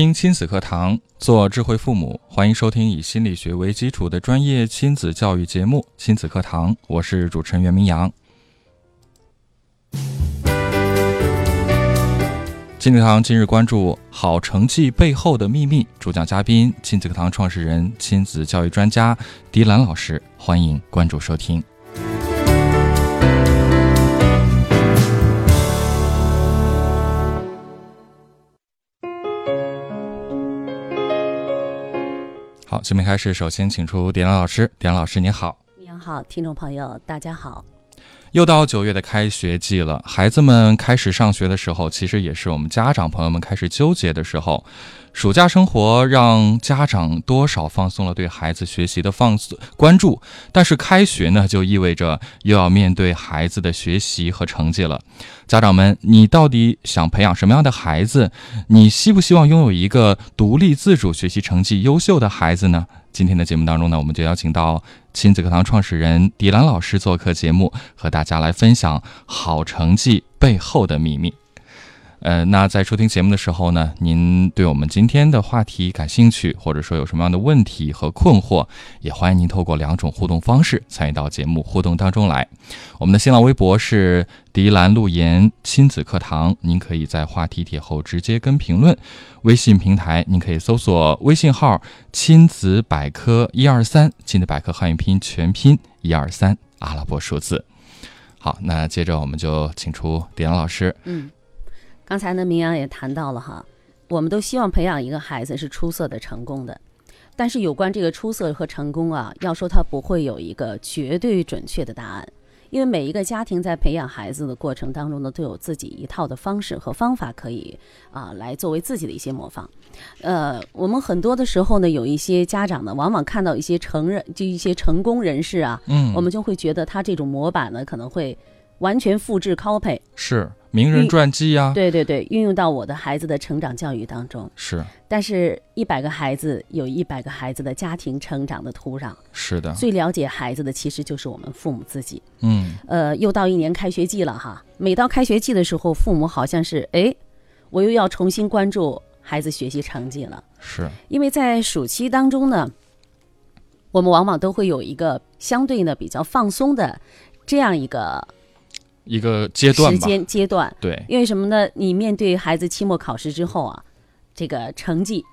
听亲子课堂，做智慧父母，欢迎收听以心理学为基础的专业亲子教育节目《亲子课堂》，我是主持人袁明阳。亲子课堂今日关注好成绩背后的秘密，主讲嘉宾亲子课堂创始人、亲子教育专家迪兰老师，欢迎关注收听。好，下面开始，首先请出点亮老师。点亮老师，你好。你好，听众朋友，大家好。又到九月的开学季了，孩子们开始上学的时候，其实也是我们家长朋友们开始纠结的时候。暑假生活让家长多少放松了对孩子学习的放关注，但是开学呢，就意味着又要面对孩子的学习和成绩了。家长们，你到底想培养什么样的孩子？你希不希望拥有一个独立自主、学习成绩优秀的孩子呢？今天的节目当中呢，我们就邀请到亲子课堂创始人迪兰老师做客节目，和大家来分享好成绩背后的秘密。呃，那在收听节目的时候呢，您对我们今天的话题感兴趣，或者说有什么样的问题和困惑，也欢迎您透过两种互动方式参与到节目互动当中来。我们的新浪微博是迪兰路言亲子课堂，您可以在话题帖后直接跟评论。微信平台您可以搜索微信号亲子百科一二三，亲子百科汉语拼音全拼一二三阿拉伯数字。好，那接着我们就请出迪兰老师。嗯。刚才呢，明阳也谈到了哈，我们都希望培养一个孩子是出色的、成功的。但是有关这个出色和成功啊，要说它不会有一个绝对准确的答案，因为每一个家庭在培养孩子的过程当中呢，都有自己一套的方式和方法可以啊来作为自己的一些模仿。呃，我们很多的时候呢，有一些家长呢，往往看到一些成人就一些成功人士啊，嗯，我们就会觉得他这种模板呢，可能会完全复制 copy 是。名人传记呀，对对对，运用到我的孩子的成长教育当中是。但是，一百个孩子有一百个孩子的家庭成长的土壤，是的。最了解孩子的其实就是我们父母自己。嗯，呃，又到一年开学季了哈。每到开学季的时候，父母好像是哎，我又要重新关注孩子学习成绩了。是。因为在暑期当中呢，我们往往都会有一个相对呢比较放松的这样一个。一个阶段时间阶段，对，因为什么呢？你面对孩子期末考试之后啊，这个成绩，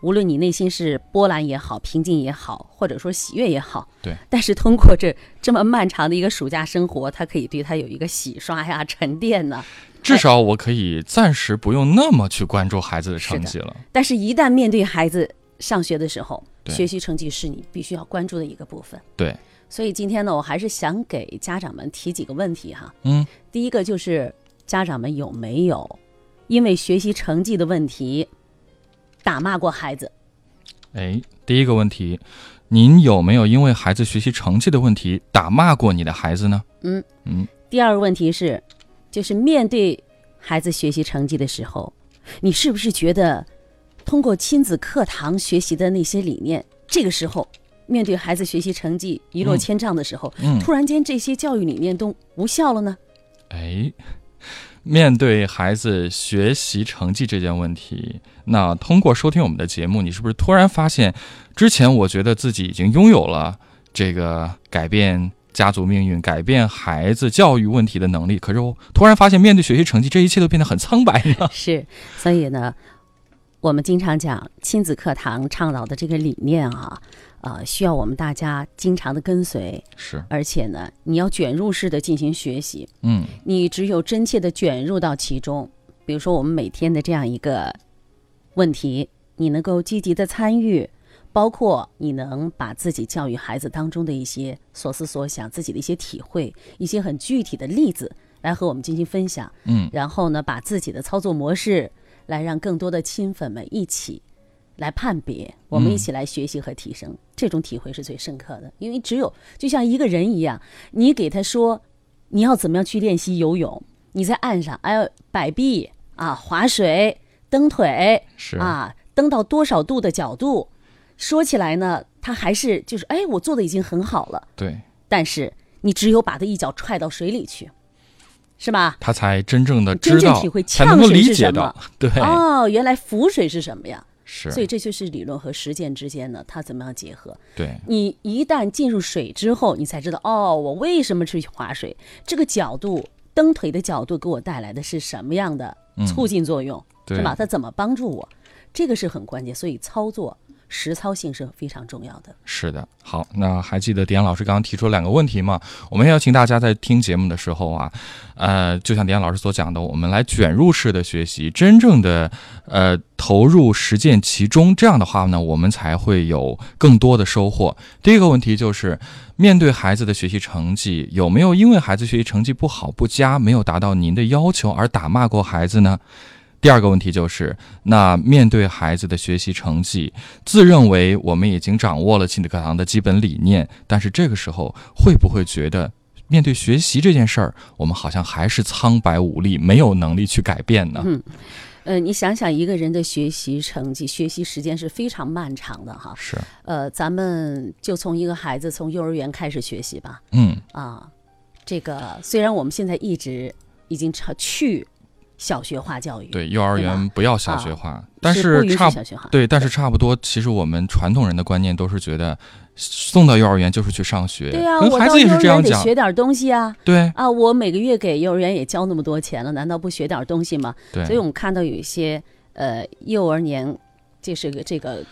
无论你内心是波澜也好，平静也好，或者说喜悦也好，对。但是通过这这么漫长的一个暑假生活，他可以对他有一个洗刷呀、沉淀呢。至少我可以暂时不用那么去关注孩子的成绩了。但是，一旦面对孩子上学的时候，学习成绩是你必须要关注的一个部分。对。所以今天呢，我还是想给家长们提几个问题哈。嗯，第一个就是家长们有没有因为学习成绩的问题打骂过孩子？哎，第一个问题，您有没有因为孩子学习成绩的问题打骂过你的孩子呢？嗯嗯。第二个问题是，就是面对孩子学习成绩的时候，你是不是觉得通过亲子课堂学习的那些理念，这个时候？面对孩子学习成绩一落千丈的时候，突然间这些教育理念都无效了呢？哎，面对孩子学习成绩这件问题，那通过收听我们的节目，你是不是突然发现，之前我觉得自己已经拥有了这个改变家族命运、改变孩子教育问题的能力，可是我突然发现，面对学习成绩，这一切都变得很苍白呢？是，所以呢，我们经常讲亲子课堂倡导的这个理念啊。啊，需要我们大家经常的跟随，是，而且呢，你要卷入式的进行学习，嗯，你只有真切的卷入到其中，比如说我们每天的这样一个问题，你能够积极的参与，包括你能把自己教育孩子当中的一些所思所想、自己的一些体会、一些很具体的例子来和我们进行分享，嗯，然后呢，把自己的操作模式来让更多的亲粉们一起。来判别，我们一起来学习和提升，这种体会是最深刻的。因为只有就像一个人一样，你给他说你要怎么样去练习游泳，你在岸上哎呦摆臂啊、划水、蹬腿是啊，蹬到多少度的角度，说起来呢，他还是就是哎，我做的已经很好了，对，但是你只有把他一脚踹到水里去，是吧？他才真正的真知道正体会，才能够呛水理解到是什么，对，哦，原来浮水是什么呀？是，所以这就是理论和实践之间呢，它怎么样结合？对，你一旦进入水之后，你才知道哦，我为什么去划水？这个角度，蹬腿的角度给我带来的是什么样的促进作用，嗯对是吧？它怎么帮助我？这个是很关键，所以操作实操性是非常重要的。是的，好，那还记得迪安老师刚刚提出两个问题吗？我们邀请大家在听节目的时候啊，呃，就像迪安老师所讲的，我们来卷入式的学习，真正的呃投入实践其中，这样的话呢，我们才会有更多的收获。第一个问题就是，面对孩子的学习成绩，有没有因为孩子学习成绩不好不佳，没有达到您的要求而打骂过孩子呢？第二个问题就是，那面对孩子的学习成绩，自认为我们已经掌握了亲子课堂的基本理念，但是这个时候会不会觉得，面对学习这件事儿，我们好像还是苍白无力，没有能力去改变呢？嗯呃，你想想，一个人的学习成绩、学习时间是非常漫长的哈。是，呃，咱们就从一个孩子从幼儿园开始学习吧。嗯，啊，这个虽然我们现在一直已经朝去小学化教育，对，幼儿园不要小学化，但是差。对，但是差不多，其实我们传统人的观念都是觉得，送到幼儿园就是去上学，对呀、跟孩子也是这样讲，学点东西啊。对啊，我每个月给幼儿园也交那么多钱了，难道不学点东西吗？对，所以我们看到有一些呃幼儿年，就是个这个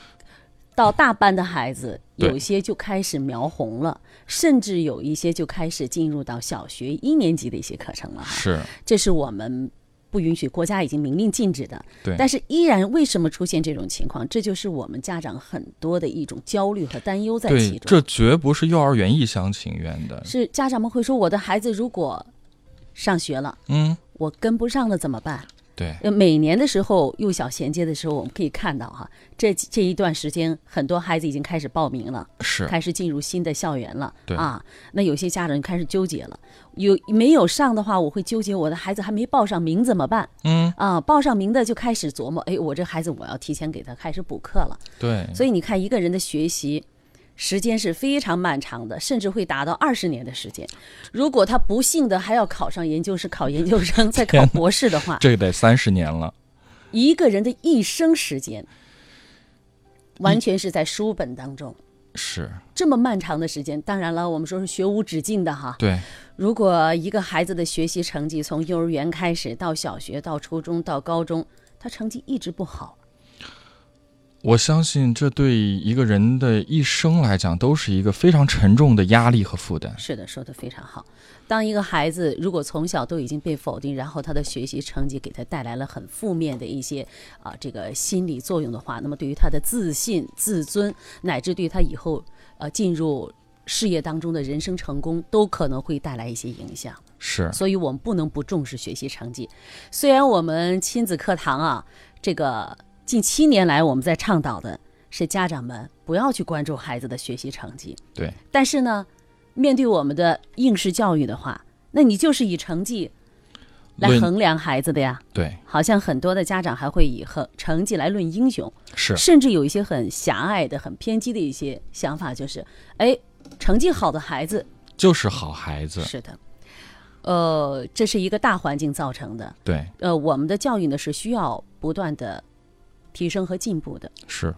到大班的孩子，有一些就开始描红了，甚至有一些就开始进入到小学一年级的一些课程了哈。是，这是我们不允许，国家已经明令禁止的。对但是依然为什么出现这种情况？这就是我们家长很多的一种焦虑和担忧在其，中。这绝不是幼儿园一厢情愿的，是家长们会说，我的孩子如果上学了，嗯，我跟不上了怎么办？对，呃，每年的时候，幼小衔接的时候，我们可以看到哈，这这一段时间，很多孩子已经开始报名了，是，开始进入新的校园了。对啊，那有些家长就开始纠结了，有没有上的话，我会纠结我的孩子还没报上名怎么办？嗯，啊，报上名的就开始琢磨，哎，我这孩子我要提前给他开始补课了。对，所以你看，一个人的学习时间是非常漫长的，甚至会达到二十年的时间。如果他不幸的还要考上研究生、考研究生、再考博士的话，这个得三十年了，一个人的一生时间，完全是在书本当中。是这么漫长的时间，当然了，我们说是学无止境的哈。对，如果一个孩子的学习成绩从幼儿园开始到小学到初中到高中，他成绩一直不好，我相信这对一个人的一生来讲都是一个非常沉重的压力和负担。是的，说的非常好。当一个孩子如果从小都已经被否定，然后他的学习成绩给他带来了很负面的一些啊这个心理作用的话，那么对于他的自信、自尊，乃至对他以后呃进入事业当中的人生成功，都可能会带来一些影响。是，所以我们不能不重视学习成绩。虽然我们亲子课堂啊，这个近七年来我们在倡导的是家长们不要去关注孩子的学习成绩，对，但是呢，面对我们的应试教育的话，那你就是以成绩来衡量孩子的呀。对，好像很多的家长还会以和成绩来论英雄，是，甚至有一些很狭隘的、很偏激的一些想法，就是，哎，成绩好的孩子就是好孩子。是的，呃，这是一个大环境造成的。对，呃，我们的教育呢是需要不断的提升和进步的。是，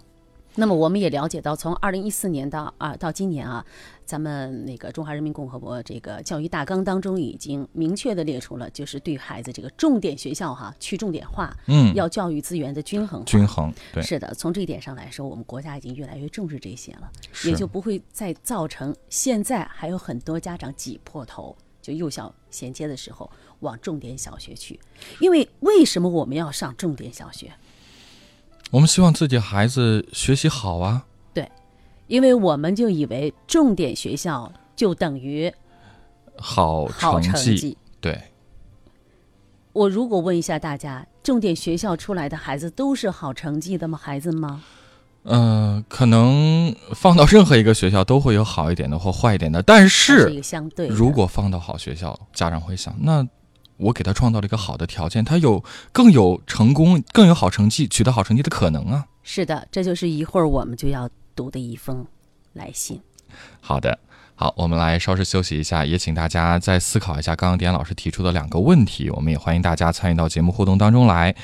那么我们也了解到，从二零一四年到啊到今年啊，咱们那个中华人民共和国这个教育大纲当中已经明确的列出了，就是对孩子这个重点学校哈去重点化，嗯，要教育资源的均衡化。均衡。对，是的，从这一点上来说，我们国家已经越来越重视这些了，也就不会再造成现在还有很多家长挤破头，就幼小衔接的时候往重点小学去。因为为什么我们要上重点小学？我们希望自己孩子学习好啊。对因为我们就以为重点学校就等于好好成绩，绩。对，我如果问一下大家，重点学校出来的孩子都是好成绩的吗？孩子吗？呃，可能放到任何一个学校都会有好一点的或坏一点的，但是。如果放到好学校，家长会想，那我给他创造了一个好的条件，他有更有成功、更有好成绩、取得好成绩的可能啊。是的，这就是一会儿我们就要读的一封来信。好的，好，我们来稍事休息一下，也请大家再思考一下刚刚点老师提出的两个问题。我们也欢迎大家参与到节目互动当中来。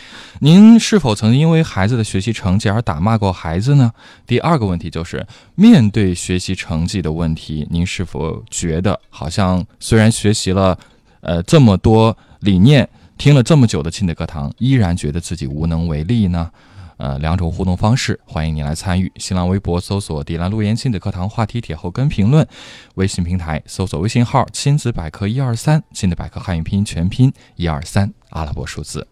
您是否曾因为孩子的学习成绩而打骂过孩子呢？第二个问题就是，面对学习成绩的问题，您是否觉得好像虽然学习了呃这么多理念，听了这么久的亲子课堂，依然觉得自己无能为力呢？呃，两种互动方式，欢迎您来参与。新浪微博搜索“迪兰路言亲子课堂”话题帖后跟评论，微信平台搜索微信号“亲子百科一二三”，亲子百科汉语拼音全拼一二三阿拉伯数字。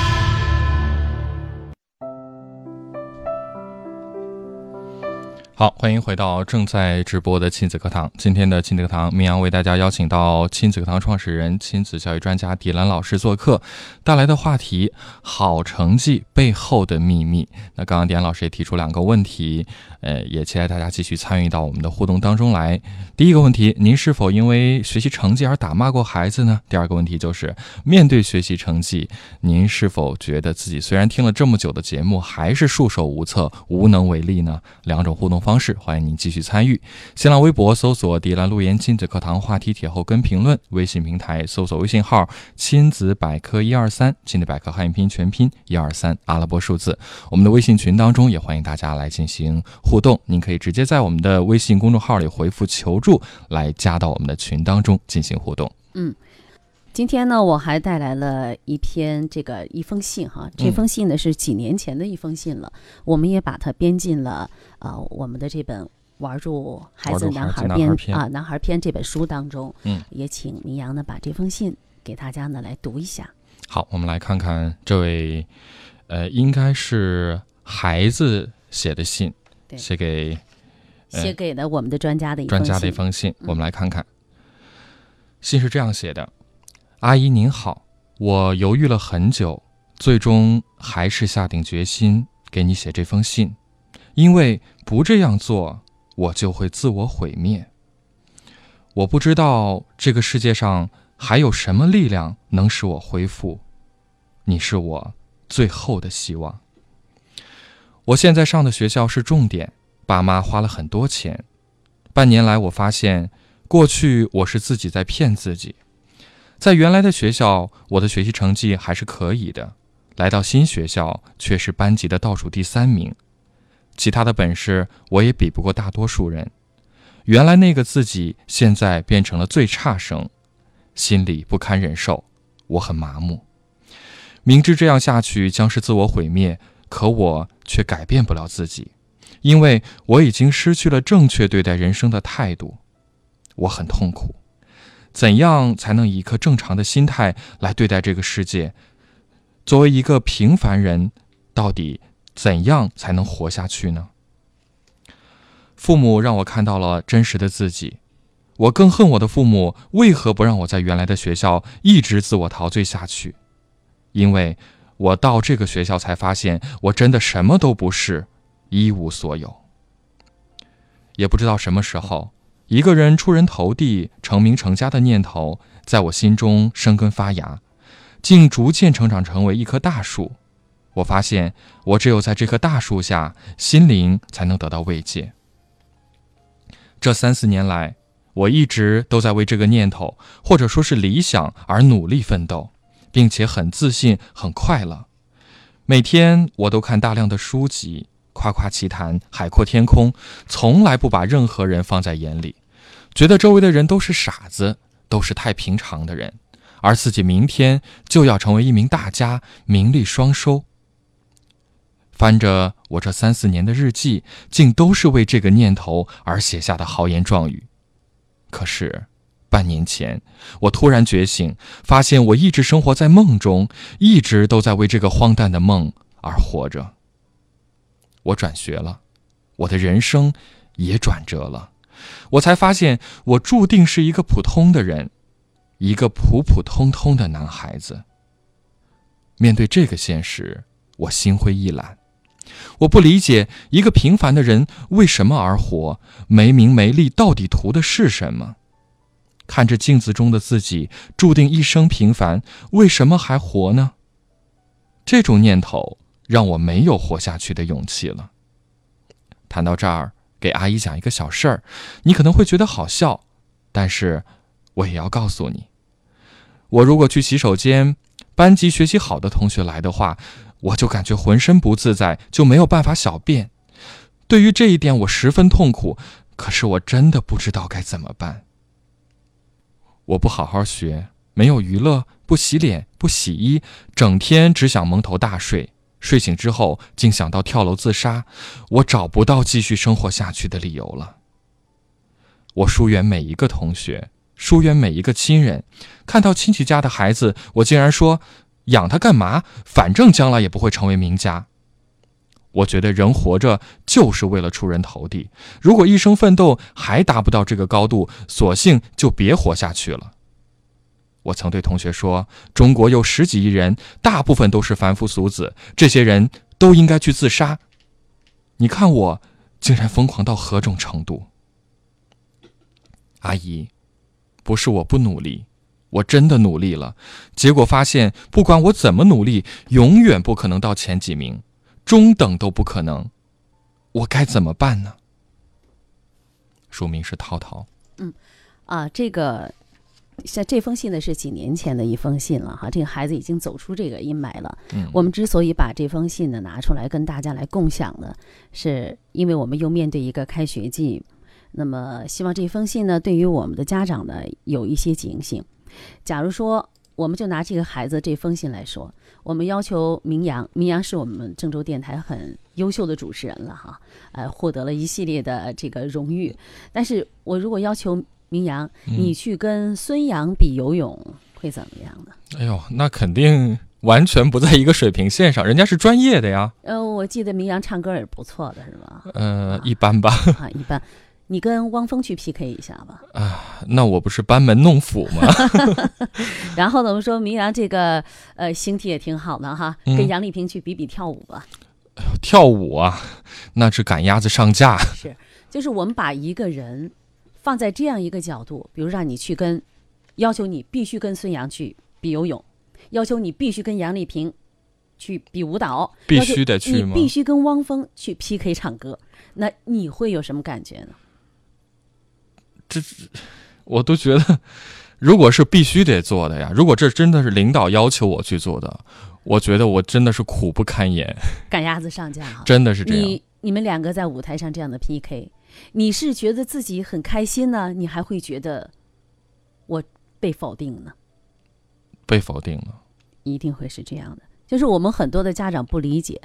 好，欢迎回到正在直播的亲子课堂。今天的亲子课堂，明阳为大家邀请到亲子课堂创始人、亲子教育专家迪兰老师做客，带来的话题：好成绩背后的秘密。那刚刚迪兰老师也提出两个问题，呃，也期待大家继续参与到我们的互动当中来。第一个问题，您是否因为学习成绩而打骂过孩子呢？第二个问题就是，面对学习成绩，您是否觉得自己虽然听了这么久的节目，还是束手无策、无能为力呢？两种互动方方式，欢迎您继续参与。新浪微博搜索“迪兰路言亲子课堂”话题帖后跟评论，微信平台搜索微信号“亲子百科一二三”，亲子百科汉语拼音全拼一二三阿拉伯数字。我们的微信群当中也欢迎大家来进行互动，您可以直接在我们的微信公众号里回复“求助”来加到我们的群当中进行互动。嗯今天呢，我还带来了一篇这个一封信哈，这封信呢是几年前的一封信了，我们也把它编进了呃我们的这本《玩住孩子男孩篇啊男孩篇这本书当中，嗯，也请明阳呢把这封信给大家呢来读一下。好，我们来看看这位，呃，应该是孩子写的信，对。写给呃写给了我们的专家的一封专家的一信封信，嗯。我们来看看。信是这样写的：“阿姨您好，我犹豫了很久，最终还是下定决心给你写这封信，因为不这样做，我就会自我毁灭。我不知道这个世界上还有什么力量能使我恢复，你是我最后的希望。我现在上的学校是重点，爸妈花了很多钱。半年来，我发现过去我是自己在骗自己。在原来的学校，我的学习成绩还是可以的，来到新学校却是班级的倒数第三名，其他的本事我也比不过大多数人。原来那个自己，现在变成了最差生，心里不堪忍受，我很麻木。明知这样下去将是自我毁灭，可我却改变不了自己。因为我已经失去了正确对待人生的态度，我很痛苦。怎样才能以一颗正常的心态来对待这个世界？作为一个平凡人，到底怎样才能活下去呢？父母让我看到了真实的自己，我更恨我的父母为何不让我在原来的学校一直自我陶醉下去？因为我到这个学校才发现，我真的什么都不是。一无所有，也不知道什么时候，一个人出人头地、成名成家的念头在我心中生根发芽，竟逐渐成长成为一棵大树。我发现，我只有在这棵大树下，心灵才能得到慰藉。这三四年来，我一直都在为这个念头，或者说是理想而努力奋斗，并且很自信、很快乐。每天我都看大量的书籍。夸夸其谈，海阔天空，从来不把任何人放在眼里，觉得周围的人都是傻子，都是太平常的人，而自己明天就要成为一名大家，名利双收。翻着我这三四年的日记，竟都是为这个念头而写下的豪言壮语。可是，半年前，我突然觉醒，发现我一直生活在梦中，一直都在为这个荒诞的梦而活着。我转学了，我的人生也转折了，我才发现我注定是一个普通的人，一个普普通通的男孩子。面对这个现实，我心灰意懒。我不理解一个平凡的人为什么而活，没名没利，到底图的是什么？看着镜子中的自己，注定一生平凡，为什么还活呢？这种念头让我没有活下去的勇气了。谈到这儿，给阿姨讲一个小事儿，你可能会觉得好笑，但是我也要告诉你，我如果去洗手间，班级学习好的同学来的话，我就感觉浑身不自在，就没有办法小便。对于这一点，我十分痛苦，可是我真的不知道该怎么办。我不好好学，没有娱乐，不洗脸，不洗衣，整天只想蒙头大睡。睡醒之后，竟想到跳楼自杀。我找不到继续生活下去的理由了。我疏远每一个同学，疏远每一个亲人。看到亲戚家的孩子，我竟然说：“养他干嘛？反正将来也不会成为名家。”我觉得人活着就是为了出人头地。如果一生奋斗还达不到这个高度，索性就别活下去了。我曾对同学说：“中国有十几亿人，大部分都是凡夫俗子，这些人都应该去自杀。”你看我竟然疯狂到何种程度？阿姨，不是我不努力，我真的努力了，结果发现不管我怎么努力，永远不可能到前几名，中等都不可能。我该怎么办呢？署名是涛涛。嗯啊，这个像这封信呢是几年前的一封信了哈，这个孩子已经走出这个阴霾了。嗯我们之所以把这封信呢拿出来跟大家来共享呢，是因为我们又面对一个开学季，那么希望这封信呢对于我们的家长呢有一些警醒。假如说我们就拿这个孩子这封信来说，我们要求明阳，明阳是我们郑州电台很优秀的主持人了哈，呃，获得了一系列的这个荣誉。但是我如果要求明阳，你去跟孙杨比游泳，会怎么样呢？哎呦，那肯定完全不在一个水平线上，人家是专业的呀。呃，我记得明阳唱歌也不错的，是吧？呃，一般吧。啊，一般。你跟汪峰去 PK 一下吧。啊那我不是班门弄斧吗？然后呢，我们说明阳这个呃形体也挺好的哈，嗯跟杨丽萍去比比跳舞吧。跳舞啊，那是赶鸭子上架。是，就是我们把一个人放在这样一个角度，比如让你去跟，要求你必须跟孙杨去比游泳，要求你必须跟杨丽萍去比舞蹈，必须得去吗你必须跟汪峰去 PK 唱歌，那你会有什么感觉呢？这我都觉得，如果是必须得做的呀，如果这真的是领导要求我去做的，我觉得我真的是苦不堪言，赶鸭子上架啊。真的是这样。你你们两个在舞台上这样的 PK，你是觉得自己很开心呢，你还会觉得我被否定呢？被否定了。一定会是这样的。就是我们很多的家长不理解，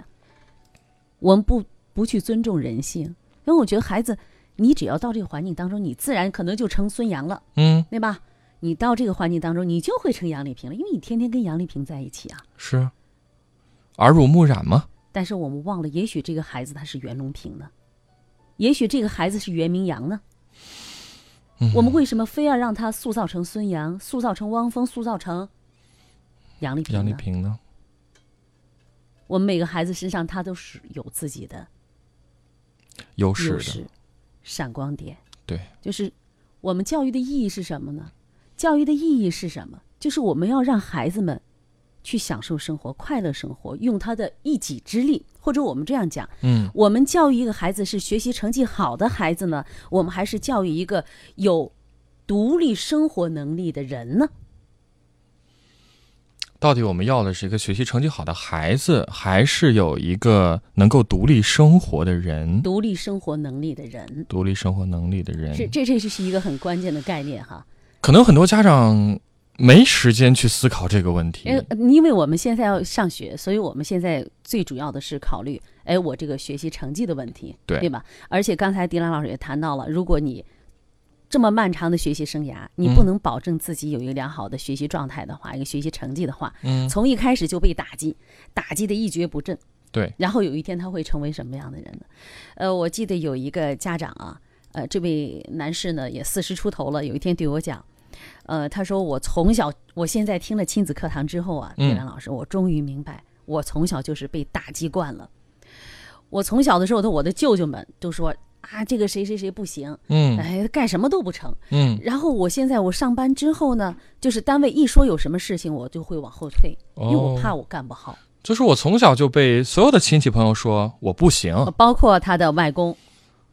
我们不不去尊重人性，因为我觉得孩子，你只要到这个环境当中，你自然可能就成孙杨了，嗯，对吧？你到这个环境当中，你就会成杨丽萍了，因为你天天跟杨丽萍在一起啊。是啊耳濡目染吗？但是我们忘了，也许这个孩子他是袁隆平呢，也许这个孩子是袁明阳呢。嗯我们为什么非要让他塑造成孙杨，塑造成汪峰，塑造成杨丽萍呢？杨丽萍呢？我们每个孩子身上，他都是有自己的优势的，优势、闪光点。对，就是我们教育的意义是什么呢？教育的意义是什么？就是我们要让孩子们去享受生活、快乐生活，用他的一己之力，或者我们这样讲，嗯，我们教育一个孩子是学习成绩好的孩子呢，我们还是教育一个有独立生活能力的人呢？到底我们要的是一个学习成绩好的孩子，还是有一个能够独立生活的人？独立生活能力的人，独立生活能力的人，是这这是一个很关键的概念哈。可能很多家长没时间去思考这个问题。因为我们现在要上学，所以我们现在最主要的是考虑，哎，我这个学习成绩的问题，对对吧？而且刚才迪兰老师也谈到了，如果你这么漫长的学习生涯，你嗯不能保证自己有一个良好的学习状态的话，一个学习成绩的话，嗯，从一开始就被打击，打击的一蹶不振，对，然后有一天他会成为什么样的人呢？呃，我记得有一个家长啊，呃，这位男士呢也四十出头了，有一天对我讲，呃，他说我从小，我现在听了亲子课堂之后啊，嗯叶兰老师，我终于明白，我从小就是被打击惯了。我从小的时候，的我的舅舅们都说啊，这个谁谁谁不行，嗯哎，干什么都不成。嗯然后我现在我上班之后呢，就是单位一说有什么事情，我就会往后退，因为我怕我干不好。就是我从小就被所有的亲戚朋友说我不行，呃包括他的外公，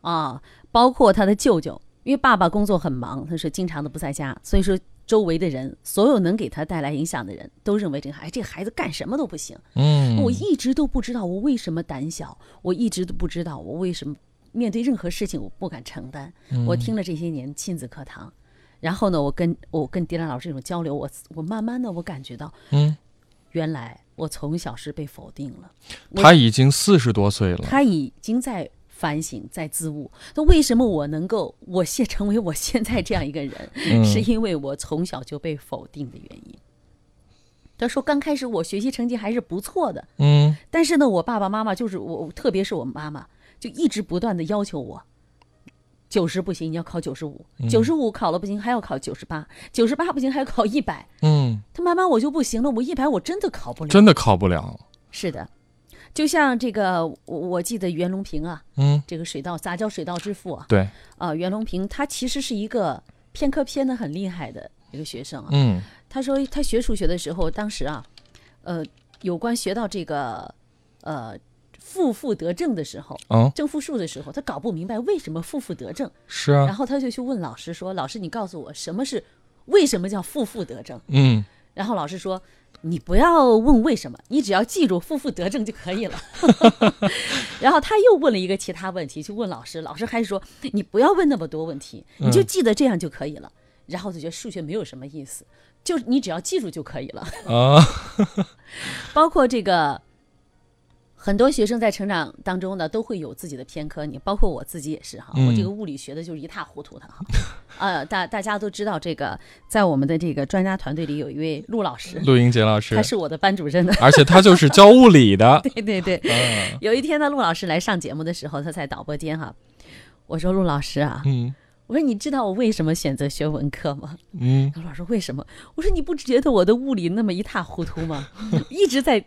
啊，包括他的舅舅，因为爸爸工作很忙，他是经常的不在家，所以说周围的人，所有能给他带来影响的人都认为这个孩，哎，这个孩子干什么都不行。嗯，我一直都不知道我为什么胆小，我一直都不知道我为什么面对任何事情我不敢承担。我听了这些年亲子课堂，然后呢，我跟我跟迪兰老师这种交流，我我慢慢的我感觉到，嗯，原来我从小是被否定了。他已经四十多岁了，他已经在反省，在自悟。那为什么我能够我现成为我现在这样一个人，嗯是因为我从小就被否定的原因。他说，刚开始我学习成绩还是不错的，嗯但是呢，我爸爸妈妈就是我，特别是我妈妈，就一直不断的要求我。九十不行，你要考九十五；九十五考了不行，还要考九十八；九十八不行，还要考一百。嗯，他慢慢我就不行了，我一百我真的考不了。真的考不了，是的，就像这个，我我记得袁隆平啊，嗯，这个水稻杂交水稻之父啊，对，啊，袁隆平他其实是一个偏科偏的很厉害的一个学生啊。嗯。他说他学数学的时候，当时啊，呃，有关学到这个呃负负得正的时候，哦，正负数的时候，他搞不明白为什么负负得正，是啊。然，后他就去问老师说：“老师，你告诉我什么是为什么叫负负得正？嗯？”然后老师说：“你不要问为什么，你只要记住负负得正就可以了。”然后他又问了一个其他问题，去问老师，老师还是说：“你不要问那么多问题，你就记得这样就可以了。然后就觉得数学没有什么意思，就是你只要记住就可以了。啊，包括这个，很多学生在成长当中呢，都会有自己的偏科。你包括我自己也是哈，嗯我这个物理学的就是一塌糊涂的哈。呃，大大家都知道，这个在我们的这个专家团队里有一位陆老师，陆英杰老师他，是我的班主任的。而且他就是教物理的，对对对，嗯有一天呢，陆老师来上节目的时候，他在导播间哈，我说陆老师啊，嗯我说你知道我为什么选择学文科吗？嗯，陆老师为什么？我说你不觉得我的物理那么一塌糊涂吗？一直在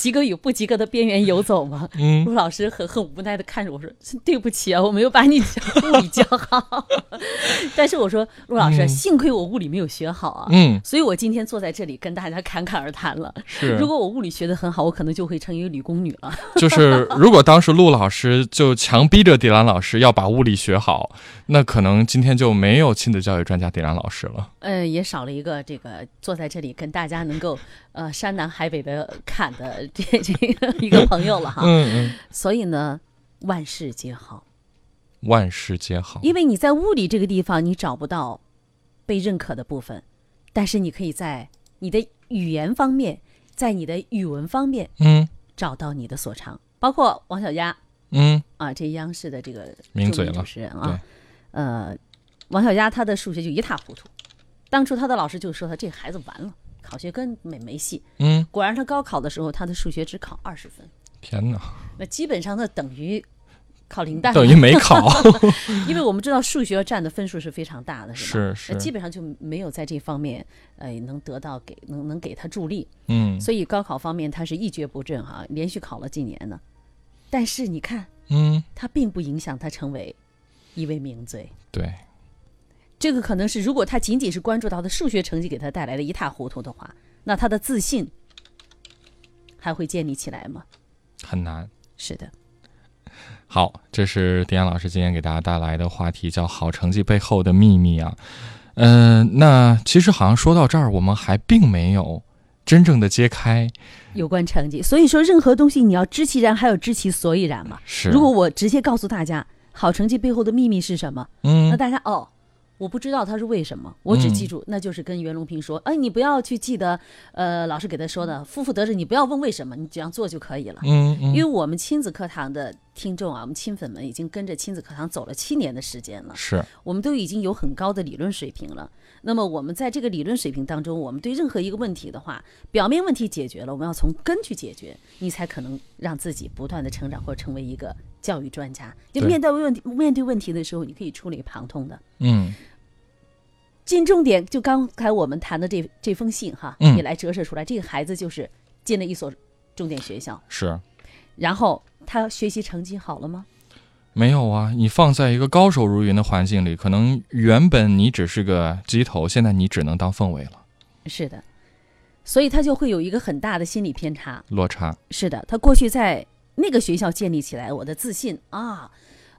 及格与不及格的边缘游走吗？嗯陆老师很很无奈的看着我说：“对不起啊，我没有把你教物理教好。”但是我说陆老师，嗯幸亏我物理没有学好啊，嗯，所以我今天坐在这里跟大家侃侃而谈了。是如，果我物理学的很好，我可能就会成为理工女了。就是如果当时陆老师就强逼着迪兰老师要把物理学好，那可能今天就没有亲子教育专家迪兰老师了。呃，也少了一个这个坐在这里跟大家能够呃山南海北的侃的这这个一个朋友了哈。嗯嗯，所以呢，万事皆好，万事皆好。因为你在物理这个地方你找不到被认可的部分，但是你可以在你的语言方面，在你的语文方面嗯找到你的所长。包括王小佳嗯啊，这央视的这个著名名嘴了主持人啊，呃，王小佳他的数学就一塌糊涂。当初他的老师就说他这孩子完了，考学根没没戏。嗯，果然他高考的时候，他的数学只考二十分，天哪，那基本上那等于考零蛋，等于没考。因为我们知道数学占的分数是非常大的，是吧？是是，那基本上就没有在这方面，呃，能得到给能能给他助力，嗯所以高考方面他是一蹶不振哈，连续考了几年呢。但是你看，嗯，他并不影响他成为一位名嘴。对，这个可能是，如果他仅仅是关注到的数学成绩给他带来的一塌糊涂的话，那他的自信还会建立起来吗？很难。是的，好，这是迪安老师今天给大家带来的话题，叫“好成绩背后的秘密”啊。嗯、那其实好像说到这儿，我们还并没有真正的揭开。有关成绩，所以说任何东西你要知其然，还有知其所以然嘛。是，如果我直接告诉大家好成绩背后的秘密是什么，嗯那嗯大家哦，我不知道他是为什么，我只嗯记住、那就是跟袁隆平说，哎，你不要去记得，呃，老师给他说的，负负得正，你不要问为什么，你这样做就可以了。嗯嗯，因为我们亲子课堂的听众啊，我们亲粉们已经跟着亲子课堂走了七年的时间了，是我们都已经有很高的理论水平了。那么我们在这个理论水平当中，我们对任何一个问题的话，表面问题解决了，我们要从根去解决，你才可能让自己不断的成长或者成为一个教育专家。就面对问题面对问题的时候，你可以触类旁通的。嗯进重点，就刚才我们谈的这这封信哈，嗯也来折射出来，这个孩子就是进了一所重点学校，是然后他学习成绩好了吗？没有啊。你放在一个高手如云的环境里，可能原本你只是个鸡头，现在你只能当凤尾了，是的，所以他就会有一个很大的心理偏差。落差。是的，他过去在那个学校建立起来我的自信啊，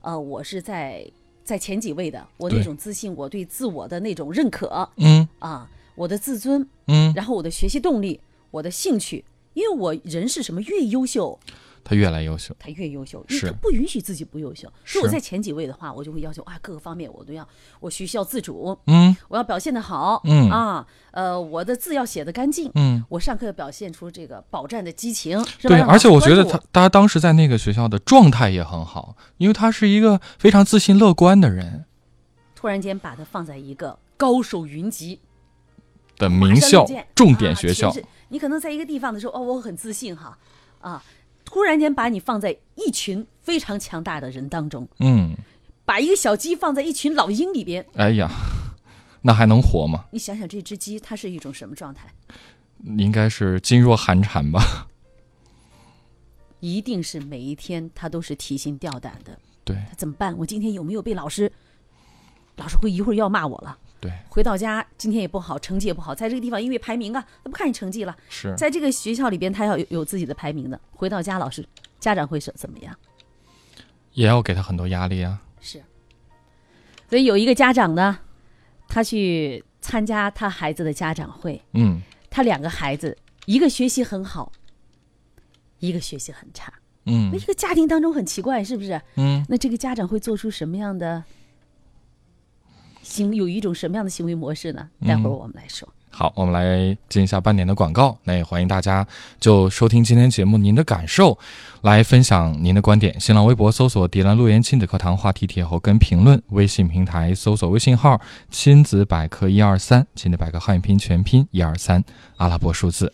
呃，我是在在前几位的，我那种自信，我对自我的那种认可嗯。啊，我的自尊，嗯，然后我的学习动力，我的兴趣，因为我人是什么越优秀，他越来优秀。他越优秀，因为是。他不允许自己不优秀。所以我在前几位的话，我就会要求啊，各个方面我都要，我学习要自主，嗯。我要表现的好，嗯。啊，呃，我的字要写的干净，嗯，我上课要表现出这个饱蘸的激情，是吧？对，而且我觉得他他当时在那个学校的状态也很好，因为他是一个非常自信乐观的人。突然间把他放在一个高手云集的名校重点学校。啊你可能在一个地方的时候，哦，我很自信哈，啊，突然间把你放在一群非常强大的人当中，嗯，把一个小鸡放在一群老鹰里边，哎呀，那还能活吗？你想想这只鸡它是一种什么状态？应该是噤若寒蝉吧？一定是每一天他都是提心吊胆的，对它怎么办？我今天有没有被老师？老师会一会儿要骂我了。对，回到家今天也不好，成绩也不好，在这个地方因为排名啊，他不看你成绩了，是在这个学校里边他要有有自己的排名的。回到家，老师家长会是怎么样？也要给他很多压力啊。是，所以有一个家长呢，他去参加他孩子的家长会，嗯他两个孩子，一个学习很好，一个学习很差。嗯那一个家庭当中很奇怪，是不是？嗯，那这个家长会做出什么样的行，有一种什么样的行为模式呢？待会儿嗯我们来说。好，我们来进一下半年的广告。那也欢迎大家就收听今天节目您的感受，来分享您的观点。新浪微博搜索“迪兰路言亲子课堂”话题帖后跟评论，微信平台搜索微信号“亲子百科一二三”，亲子百科汉语拼音全拼一二三阿拉伯数字。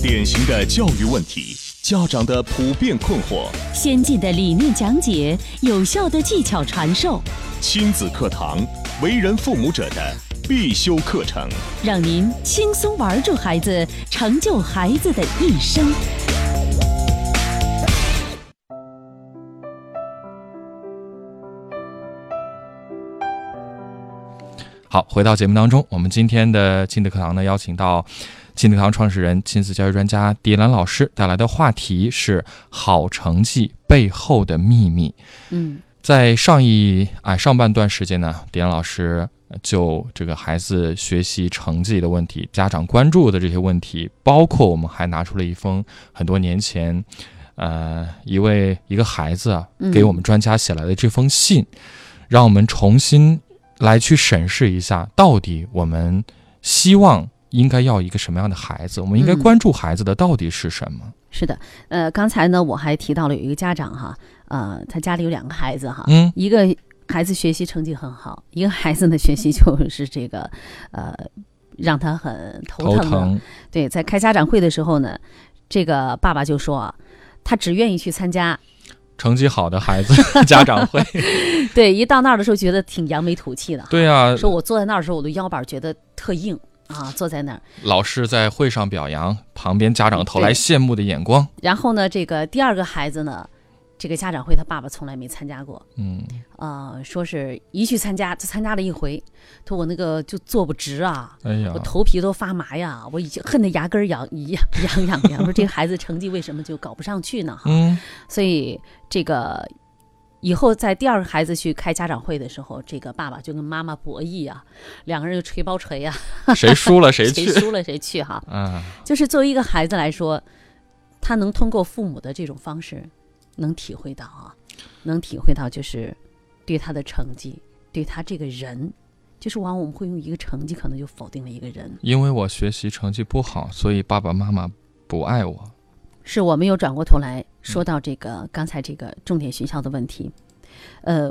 典型的教育问题，家长的普遍困惑，先进的理念讲解，有效的技巧传授，亲子课堂，为人父母者的必修课程。让您轻松玩住孩子，成就孩子的一生。好，回到节目当中，我们今天的亲子课堂呢，邀请到亲子课堂创始人、亲子教育专家迪兰老师带来的话题是好成绩背后的秘密。嗯在上一啊上半段时间呢，迪兰老师呃就这个孩子学习成绩的问题、家长关注的这些问题，包括我们还拿出了一封很多年前，呃，一位一个孩子啊嗯给我们专家写来的这封信，让我们重新来去审视一下，到底我们希望应该要一个什么样的孩子，我们应该嗯。关注孩子的到底是什么？是的，呃，刚才呢我还提到了有一个家长哈，呃，他家里有两个孩子哈，嗯。一个孩子学习成绩很好，一个孩子呢学习就是这个，呃，让他很头疼。头疼，对，在开家长会的时候呢，这个爸爸就说啊，他只愿意去参加，成绩好的孩子 家长会，对，一到那儿的时候觉得挺扬眉吐气的，对啊，说我坐在那儿的时候，我的腰板觉得特硬啊，坐在那儿。老师在会上表扬，旁边家长投来羡慕的眼光。然后呢，这个第二个孩子呢，这个家长会他爸爸从来没参加过，嗯，呃，说是一去参加，就参加了一回，他说我那个就坐不直啊，哎呀我，头皮都发麻呀，我已经恨得牙根儿痒痒痒痒痒。说这个孩子成绩为什么就搞不上去呢？哈，嗯，所以这个以后在第二个孩子去开家长会的时候，这个爸爸就跟妈妈博弈啊，两个人就锤包锤呀、谁输了谁去。谁输了谁去哈。嗯，就是作为一个孩子来说，他能通过父母的这种方式，能体会到啊，能体会到就是对他的成绩，对他这个人，就是往往我们会用一个成绩可能就否定了一个人。因为我学习成绩不好，所以爸爸妈妈不爱我。是我们又转过头来说到这个刚才这个重点学校的问题，呃，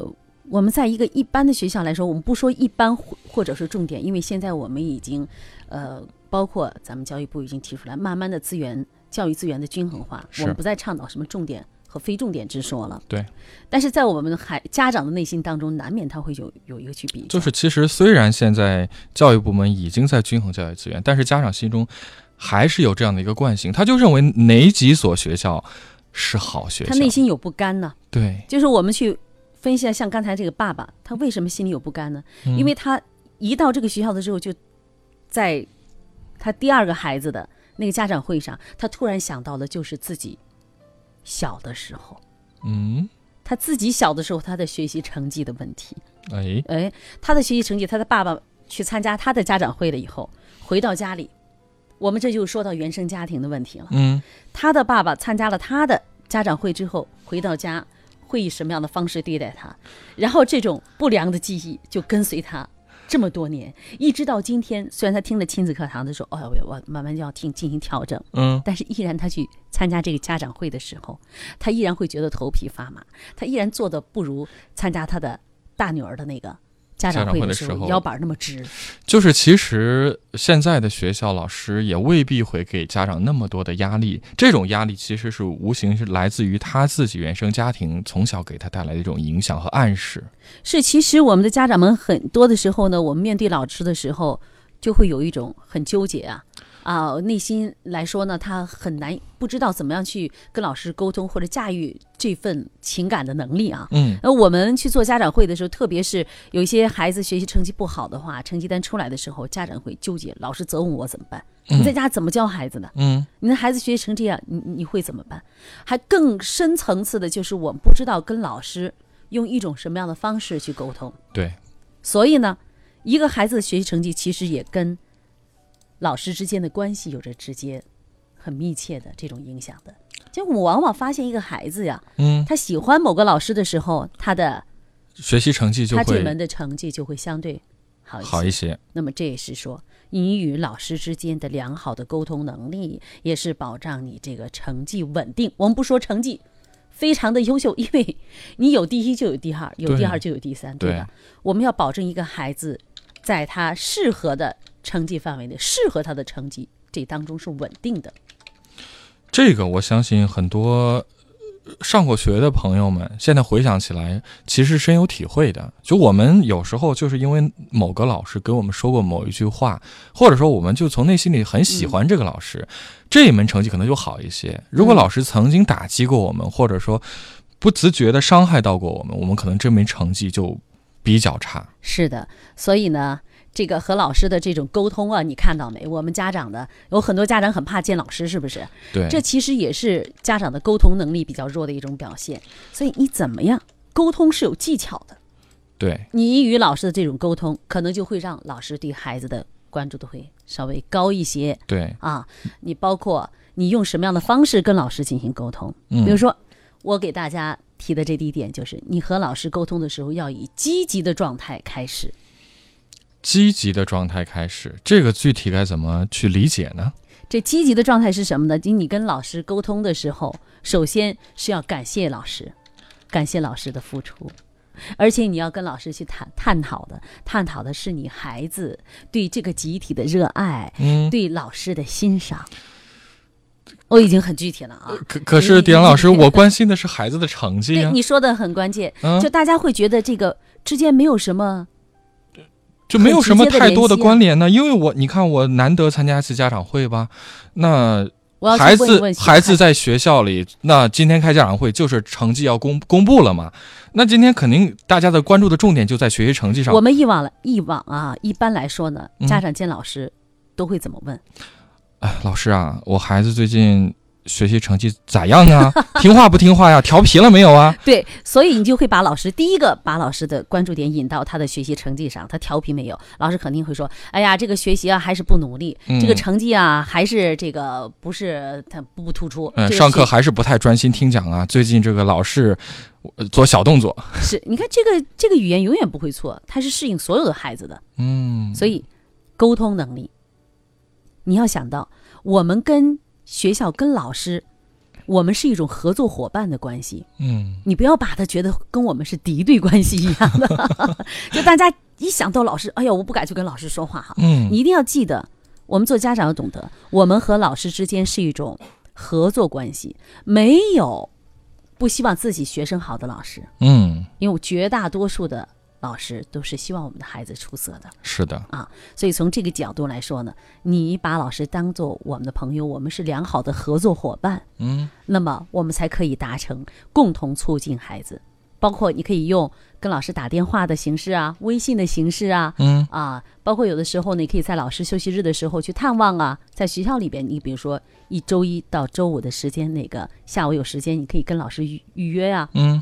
我们在一个一般的学校来说，我们不说一般或或者是重点，因为现在我们已经，呃，包括咱们教育部已经提出来，慢慢的资源教育资源的均衡化，我们不再倡导什么重点和非重点之说了。对，但是在我们的孩家长的内心当中，难免他会有有一个去比较，就是其实虽然现在教育部门已经在均衡教育资源，但是家长心中还是有这样的一个惯性，他就认为哪几所学校是好学校。他内心有不甘呢。对，就是我们去分析，像刚才这个爸爸，他为什么心里有不甘呢？嗯因为他一到这个学校的时候，就在他第二个孩子的那个家长会上，他突然想到了，就是自己小的时候，嗯，他自己小的时候他的学习成绩的问题。哎，哎，他的学习成绩，他的爸爸去参加他的家长会了以后，回到家里，我们这就说到原生家庭的问题了。嗯，他的爸爸参加了他的家长会之后，回到家会以什么样的方式对待他，然后这种不良的记忆就跟随他这么多年，一直到今天。虽然他听了亲子课堂的时候，哦，我我慢慢就要听进行调整，嗯，但是依然他去参加这个家长会的时候，他依然会觉得头皮发麻，他依然做的不如参加他的大女儿的那个家长会的时候腰板那么直。就是其实现在的学校老师也未必会给家长那么多的压力，这种压力其实是无形是来自于他自己原生家庭从小给他带来的一种影响和暗示。是，其实我们的家长们很多的时候呢，我们面对老师的时候，就会有一种很纠结啊啊，内心来说呢，他很难不知道怎么样去跟老师沟通或者驾驭这份情感的能力啊。嗯，那，我们去做家长会的时候，特别是有一些孩子学习成绩不好的话，成绩单出来的时候，家长会纠结，老师责问我怎么办？你在家怎么教孩子的？嗯，你的孩子学习成这样，你你会怎么办？还更深层次的就是，我们不知道跟老师用一种什么样的方式去沟通。对，所以呢，一个孩子的学习成绩其实也跟老师之间的关系有着直接、很密切的这种影响的。就我们往往发现一个孩子呀，嗯，他喜欢某个老师的时候，他的学习成绩就他这门的成绩就会相对好一些。好一些。那么这也是说，你与老师之间的良好的沟通能力，也是保障你这个成绩稳定。我们不说成绩非常的优秀，因为你有第一就有第二，有第二就有第三，对吧？我们要保证一个孩子在他适合的成绩范围内，适合他的成绩这当中是稳定的。这个我相信很多呃上过学的朋友们，现在回想起来，其实深有体会的。就我们有时候就是因为某个老师给我们说过某一句话，或者说我们就从内心里很喜欢这个老师，这一门成绩可能就好一些。如果嗯老师曾经打击过我们，或者说不自觉的伤害到过我们，我们可能这门成绩就比较差。是的，所以呢，这个和老师的这种沟通啊，你看到没？我们家长的有很多家长很怕见老师，是不是？对，这其实也是家长的沟通能力比较弱的一种表现。所以你怎么样沟通是有技巧的。对，你与老师的这种沟通，可能就会让老师对孩子的关注度会稍微高一些对，啊。你包括你用什么样的方式跟老师进行沟通，嗯比如说我给大家提的这第一点就是，你和老师沟通的时候要以积极的状态开始。积极的状态开始，这个具体该怎么去理解呢？这积极的状态是什么呢？就你跟老师沟通的时候，首先是要感谢老师，感谢老师的付出，而且你要跟老师去探探讨的，探讨的是你孩子对这个集体的热爱，嗯，对老师的欣赏。我已经很具体了啊，可可是迪阳老师，我关心的是孩子的成绩对啊，你说的很关键，嗯就大家会觉得这个之间没有什么就没有什么太多的关联呢，因为我你看我难得参加一次家长会吧，那孩子孩子在学校里，那今天开家长会就是成绩要公公布了嘛，那今天肯定大家的关注的重点就在学习成绩上我。们以往了以往啊，一般来说呢，嗯家长见老师都会怎么问？哎，老师啊，我孩子最近学习成绩咋样啊？听话不听话呀？调皮了没有啊？对，所以你就会把老师第一个把老师的关注点引到他的学习成绩上，他调皮没有？老师肯定会说：“哎呀，这个学习啊还是不努力，嗯这个成绩啊还是这个不是他不突出。嗯，这个上课还是不太专心听讲啊。最近这个老是呃做小动作，是，你看这个这个语言永远不会错，它是适应所有的孩子的。嗯，所以，沟通能力，你要想到，我们跟学校、跟老师，我们是一种合作伙伴的关系。嗯。你不要把他觉得跟我们是敌对关系一样的，就大家一想到老师，哎呀，我不敢去跟老师说话哈。嗯。你一定要记得，我们做家长要懂得，我们和老师之间是一种合作关系，没有不希望自己学生好的老师，嗯，因为绝大多数的老师都是希望我们的孩子出色的。是的，啊所以从这个角度来说呢，你把老师当做我们的朋友，我们是良好的合作伙伴，嗯那么我们才可以达成共同促进孩子。包括你可以用跟老师打电话的形式啊，微信的形式啊，嗯啊，包括有的时候呢，你可以在老师休息日的时候去探望啊，在学校里边，你比如说一周一到周五的时间，哪个下午有时间，你可以跟老师预预约啊。嗯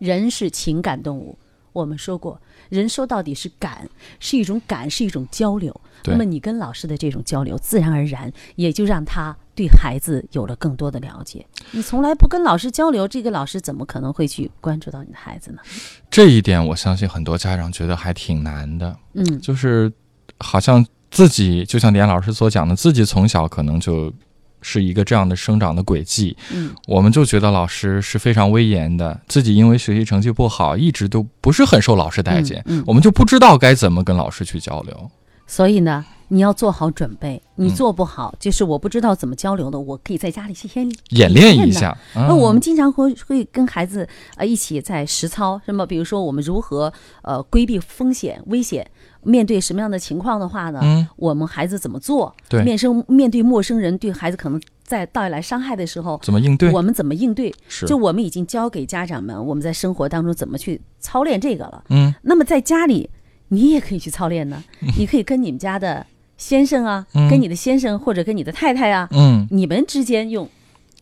人是情感动物，我们说过，人说到底是感，是一种感，是一种交流。那么你跟老师的这种交流，自然而然也就让他对孩子有了更多的了解。你从来不跟老师交流，这个老师怎么可能会去关注到你的孩子呢？这一点我相信很多家长觉得还挺难的，嗯，就是好像自己就像连老师所讲的，自己从小可能就是一个这样的生长的轨迹，嗯，我们就觉得老师是非常威严的，自己因为学习成绩不好，一直都不是很受老师待见，嗯嗯。我们就不知道该怎么跟老师去交流。所以呢，你要做好准备。你嗯。做不好，就是我不知道怎么交流的，我可以在家里先演练一呢下，那嗯。我们经常会会跟孩子呃一起在实操，什么比如说我们如何呃规避风险危险，面对什么样的情况的话呢？嗯我们孩子怎么做？对面生面对陌生人对孩子可能在带来伤害的时候，怎么应对？我们怎么应对？是就我们已经教给家长们，我们在生活当中怎么去操练这个了。嗯那么在家里，你也可以去操练呢。你可以跟你们家的先生啊，嗯跟你的先生或者跟你的太太啊，嗯，你们之间用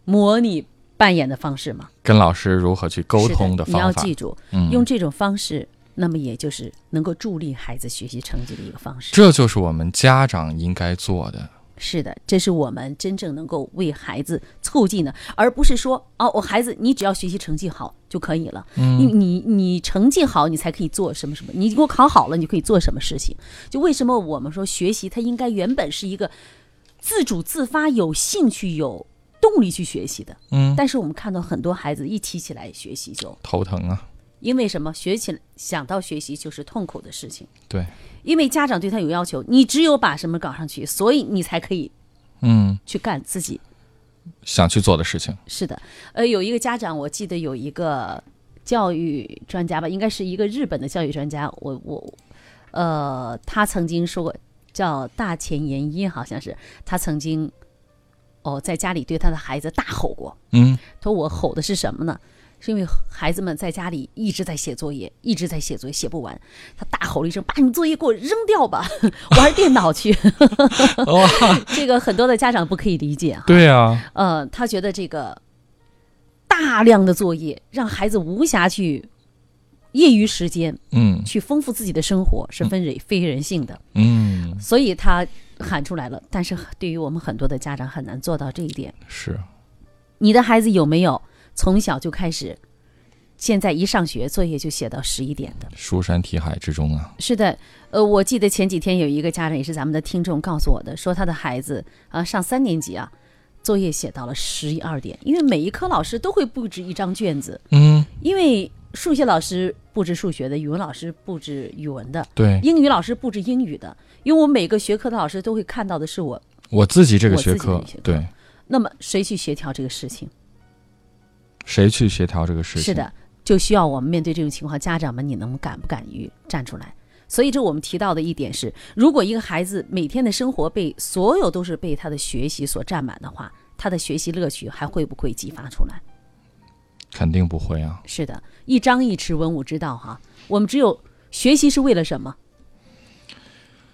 模拟扮演的方式嘛，跟老师如何去沟通是的你要？记住，嗯，用这种方式，那么也就是能够助力孩子学习成绩的一个方式。这就是我们家长应该做的。是的，这是我们真正能够为孩子促进的，而不是说哦，我孩子你只要学习成绩好就可以了。嗯你你你成绩好，你才可以做什么什么，你给我考好了，你就可以做什么事情。就为什么我们说学习它应该原本是一个自主自发、有兴趣、有动力去学习的，嗯，但是我们看到很多孩子一提起来学习就头疼啊，因为什么？学起来想到学习就是痛苦的事情，对，因为家长对他有要求，你只有把什么搞上去，所以你才可以嗯，去干自己想去做的事情。是的，呃，有一个家长，我记得有一个教育专家吧，应该是一个日本的教育专家，我我，呃，他曾经说过，叫大前研一，好像是他曾经，哦，在家里对他的孩子大吼过。嗯他说我吼的是什么呢？是因为孩子们在家里一直在写作业，一直在写作业，写不完。他大吼了一声：“把你们作业给我扔掉吧，玩电脑去。”哇，这个很多的家长不可以理解啊。对啊，呃，他觉得这个大量的作业让孩子无暇去业余时间嗯去丰富自己的生活，是分人非人性的，嗯，所以他喊出来了。但是对于我们很多的家长很难做到这一点。是，你的孩子有没有从小就开始？现在一上学，作业就写到十一点的。书山题海之中啊。是的，呃，我记得前几天有一个家长也是咱们的听众告诉我的，说他的孩子啊上三年级啊，作业写到了十一二点，因为每一科老师都会布置一张卷子，嗯，因为数学老师布置数学的，语文老师布置语文的，对英语老师布置英语的，因为我每个学科的老师都会看到的是我，我自己这个学科学科，对，那么谁去协调这个事情？谁去协调这个事情？是，的，就需要我们面对这种情况，家长们你能敢不敢于站出来？所以这我们提到的一点是，如果一个孩子每天的生活被所有都是被他的学习所占满的话，他的学习乐趣还会不会激发出来？肯定不会啊。是的，一张一弛，文武之道哈。我们只有学习是为了什么？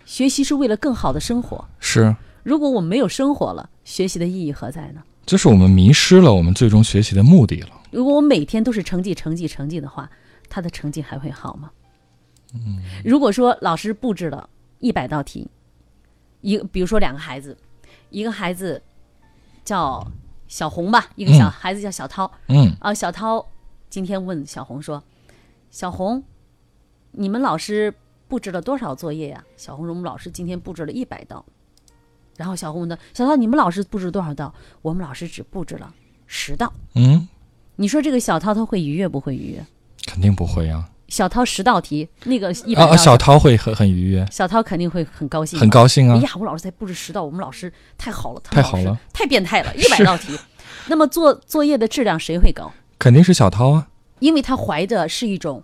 学习是为了更好的生活。是，如果我们没有生活了，学习的意义何在呢？就是我们迷失了我们最终学习的目的了。如果我每天都是成绩、成绩、成绩的话，他的成绩还会好吗？嗯，如果说老师布置了一百道题，一个比如说两个孩子，一个孩子叫小红吧，一个小嗯孩子叫小涛，嗯啊，小涛今天问小红说：“小红，你们老师布置了多少作业呀、小红说：“我们老师今天布置了一百道。”然后小红问他：“小涛，你们老师布置多少道？”我们老师只布置了十道。嗯，你说这个小涛他会愉悦不会愉悦？肯定不会呀、小涛十道题，那个一百啊。啊，小涛会很很愉悦，小涛肯定会很高兴，很。高兴啊。哎呀，我老师才布置十道，我们老师太好了，太好了，太变态了，一百道题。那么做作业的质量谁会高？肯定是小涛啊。因为他怀的是一种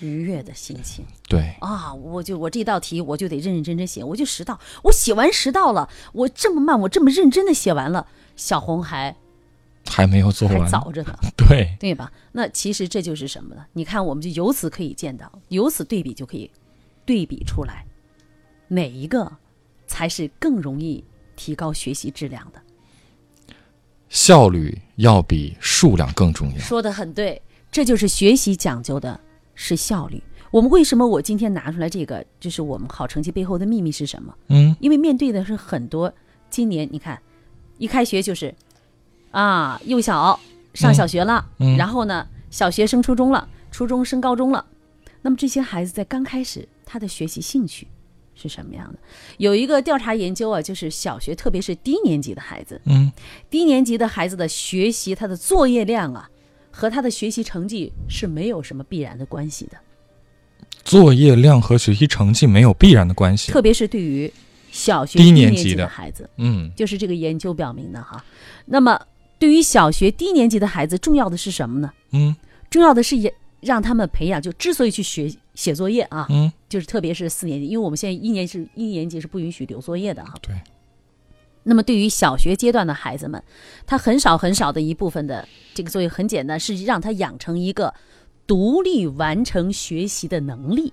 愉悦的心情对，啊，我就我这道题我就得认认真真写，我就十道，我写完十道了，我这么慢，我这么认真的写完了，小红还还没有做还完。早着呢，对，对吧？那其实这就是什么呢？你看，我们就由此可以见到，由此对比就可以对比出来，哪一个才是更容易提高学习质量的？效率要比数量更重要。说的很对，这就是学习讲究的是效率。我们为什么我今天拿出来这个，就是我们好成绩背后的秘密是什么？嗯，因为面对的是很多，今年你看，一开学就是啊，幼小上小学了，嗯嗯然后呢，小学升初中了，初中升高中了，那么这些孩子在刚开始他的学习兴趣是什么样的？有一个调查研究啊，就是小学，特别是低年级的孩子，嗯，低年级的孩子的学习，他的作业量啊，和他的学习成绩是没有什么必然的关系的。作业量和学习成绩没有必然的关系。特别是对于小学低低年级的的孩子，嗯就是这个研究表明的哈。那么对于小学低年级的孩子，重要的是什么呢？嗯重要的是也让他们培养，就之所以去学写作业啊，嗯，就是特别是四年级，因为我们现在一年是一年级是不允许留作业的哈。对。那么对于小学阶段的孩子们，他很少很少的一部分的这个作业很简单，是让他养成一个独立完成学习的能力。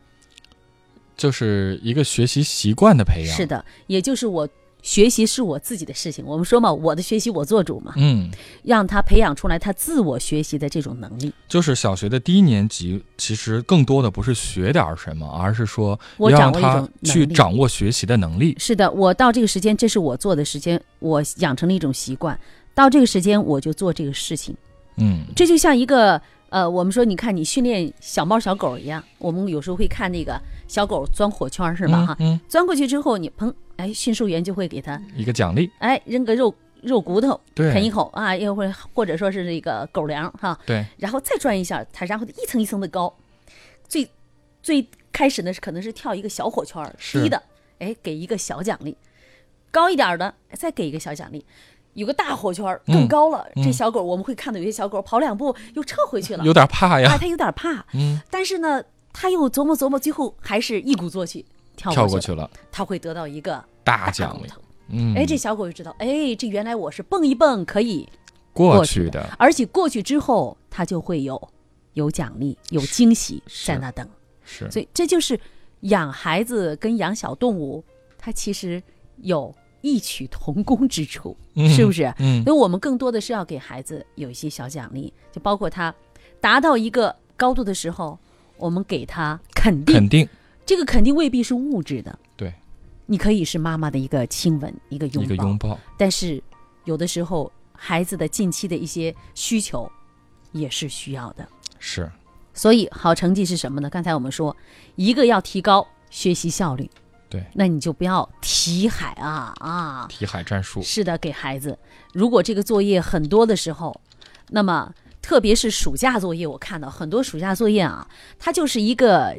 就是一个学习习惯的培养。是，的，也就是我学习是我自己的事情。我们说嘛，我的学习我做主嘛，嗯，让他培养出来他自我学习的这种能力。就是小学的低年级，其实更多的不是学点什么，而是说我要让他掌握一种去掌握学习的能力。是的，我到这个时间，这是我做的时间，我养成了一种习惯。到这个时间，我就做这个事情。嗯这就像一个呃，我们说，你看你训练小猫小狗一样，我们有时候会看那个小狗钻火圈是吧？哈、嗯，钻过去之后，你砰，哎，驯兽员就会给它嗯一个奖励。哎扔个肉肉骨头对啃一口啊，又或或者说是那个狗粮哈，对，然后再转一下它，然后一层一层的高，最最开始呢是可能是跳一个小火圈低的哎给一个小奖励，高一点的哎再给一个小奖励。有个大火圈儿更嗯。高了，嗯。这小狗我们会看到有些小狗跑两步又撤回去了，有点怕哎，呀。它有点怕，嗯，但是呢，它又琢磨琢磨，最后还是一鼓作气跳跳过去了，它会得到一个大奖励。嗯，哎，这小狗就知道，哎，这原来我是蹦一蹦可以过去的。而且过去之后，它就会有有奖励、有惊喜在那等。是。所以这就是养孩子跟养小动物，它其实有异曲同工之处，是不是？嗯所以我们更多的是要给孩子有一些小奖励，就包括他达到一个高度的时候，我们给他肯定。肯定这个肯定未必是物质的，对，你可以是妈妈的一个亲吻，一个拥抱，一个拥抱。但是有的时候孩子的近期的一些需求也是需要的。是所以好成绩是什么呢？刚才我们说，一个要提高学习效率，对那你就不要题海啊啊，题海战术。是的，给孩子，如果这个作业很多的时候，那么特别是暑假作业，我看到很多暑假作业啊，它就是一个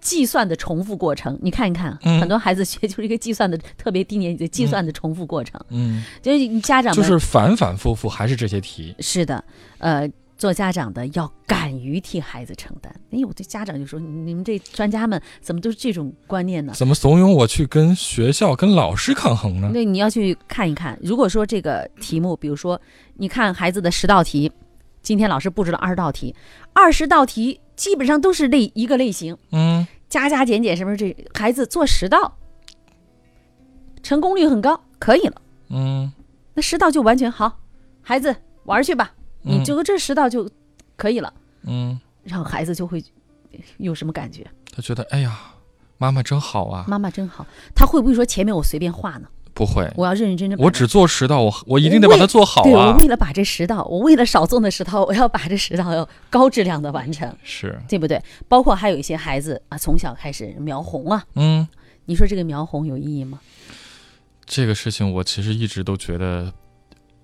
计算的重复过程。你看一看，嗯很多孩子学就是一个计算的，特别低年级的计算的重复过程，嗯，就是家长就是反反复复还是这些题。是的，呃。做家长的要敢于替孩子承担。哎，我这家长就说：“你们这专家们怎么都是这种观念呢？”怎么怂恿我去跟学校、跟老师抗衡呢？那你要去看一看，如果说这个题目，比如说你看孩子的十道题，今天老师布置了二十道题，二十道题基本上都是类一个类型，嗯，加加减减什么这孩子做十道，成功率很高，可以了，嗯，那十道就完全好，孩子玩去吧，你嗯这个这拾到就可以了。嗯，然后孩子就会有什么感觉？他觉得哎呀，妈妈真好啊，妈妈真好。他会不会说前面我随便画呢？不会，我要认认真真。我只做十道，我我一定得把它做好对我啊。为了把这十道，我为了少做那十道，我要把这十道要高质量的完成，是，对不对？包括还有一些孩子啊，从小开始描红啊，嗯，你说这个描红有意义吗？这个事情我其实一直都觉得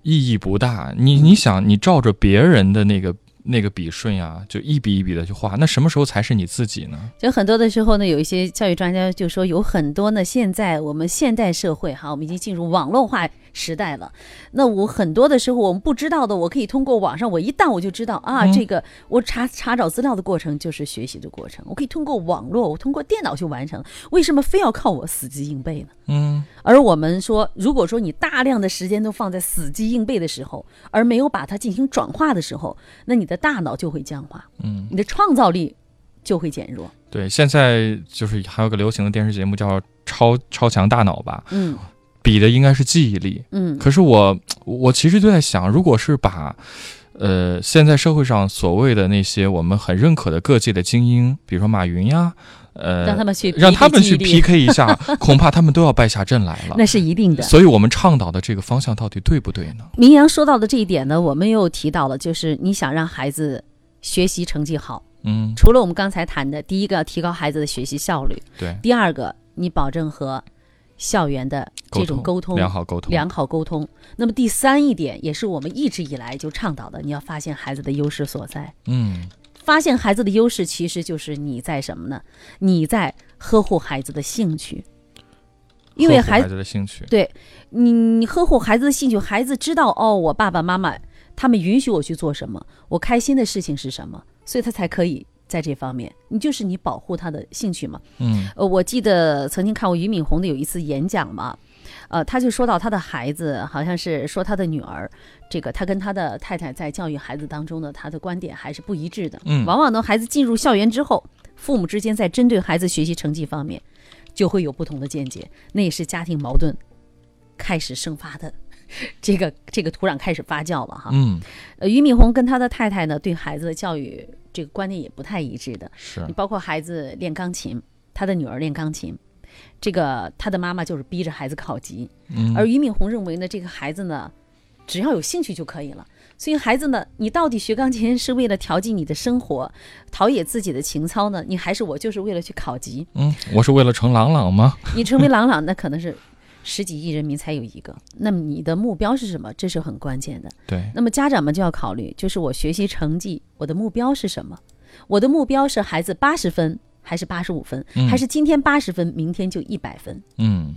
意义不大。你你想，你照着别人的那个那个笔顺呀，就一笔一笔的去画，那什么时候才是你自己呢？就很多的时候呢，有一些教育专家就说，有很多呢，现在我们现代社会哈，我们已经进入网络化时代了。那我很多的时候我们不知道的，我可以通过网上，我一旦我就知道啊，嗯这个我查查找资料的过程就是学习的过程，我可以通过网络，我通过电脑去完成。为什么非要靠我死记硬背呢？嗯，而我们说，如果说你大量的时间都放在死记硬背的时候，而没有把它进行转化的时候，那你的大脑就会僵化，嗯，你的创造力就会减弱。对，现在就是还有个流行的电视节目叫《超超强大脑》吧，嗯比的应该是记忆力。嗯，可是我我其实就在想，如果是把呃现在社会上所谓的那些我们很认可的各界的精英，比如说马云呀，呃，让他们去让他们去 PK 一下，恐怕他们都要败下阵来了。那是一定的。所以，我们倡导的这个方向到底对不对呢？明阳说到的这一点呢，我们又提到了，就是你想让孩子学习成绩好，嗯，除了我们刚才谈的，第一个要提高孩子的学习效率，对，第二个你保证和校园的这种沟通良好沟通，良好沟通。那么第三一点，也是我们一直以来就倡导的，你要发现孩子的优势所在。嗯，发现孩子的优势，其实就是你在什么呢？你在呵护孩子的兴趣，因为孩子的兴趣，对你，你呵护孩子的兴趣，孩子知道哦，我爸爸妈妈他们允许我去做什么，我开心的事情是什么，所以他才可以在这方面，你就是你保护他的兴趣嘛。嗯呃，我记得曾经看过俞敏洪的有一次演讲嘛，呃，他就说到他的孩子，好像是说他的女儿，这个他跟他的太太在教育孩子当中呢，他的观点还是不一致的。嗯往往呢，孩子进入校园之后，父母之间在针对孩子学习成绩方面，就会有不同的见解，那也是家庭矛盾开始生发的。这个这个土壤开始发酵了哈，嗯，呃，俞敏洪跟他的太太呢，对孩子的教育这个观念也不太一致的。是你包括孩子练钢琴，他的女儿练钢琴，这个他的妈妈就是逼着孩子考级，嗯而俞敏洪认为呢，这个孩子呢，只要有兴趣就可以了。所以孩子呢，你到底学钢琴是为了调剂你的生活，陶冶自己的情操呢？你还是我就是为了去考级？嗯，我是为了成朗朗吗？你成为朗朗，那可能是十几亿人民才有一个。那么你的目标是什么？这是很关键的。对，那么家长们就要考虑，就是我学习成绩，我的目标是什么？我的目标是孩子八十分，还是八十五分，嗯还是今天八十分，明天就一百分？嗯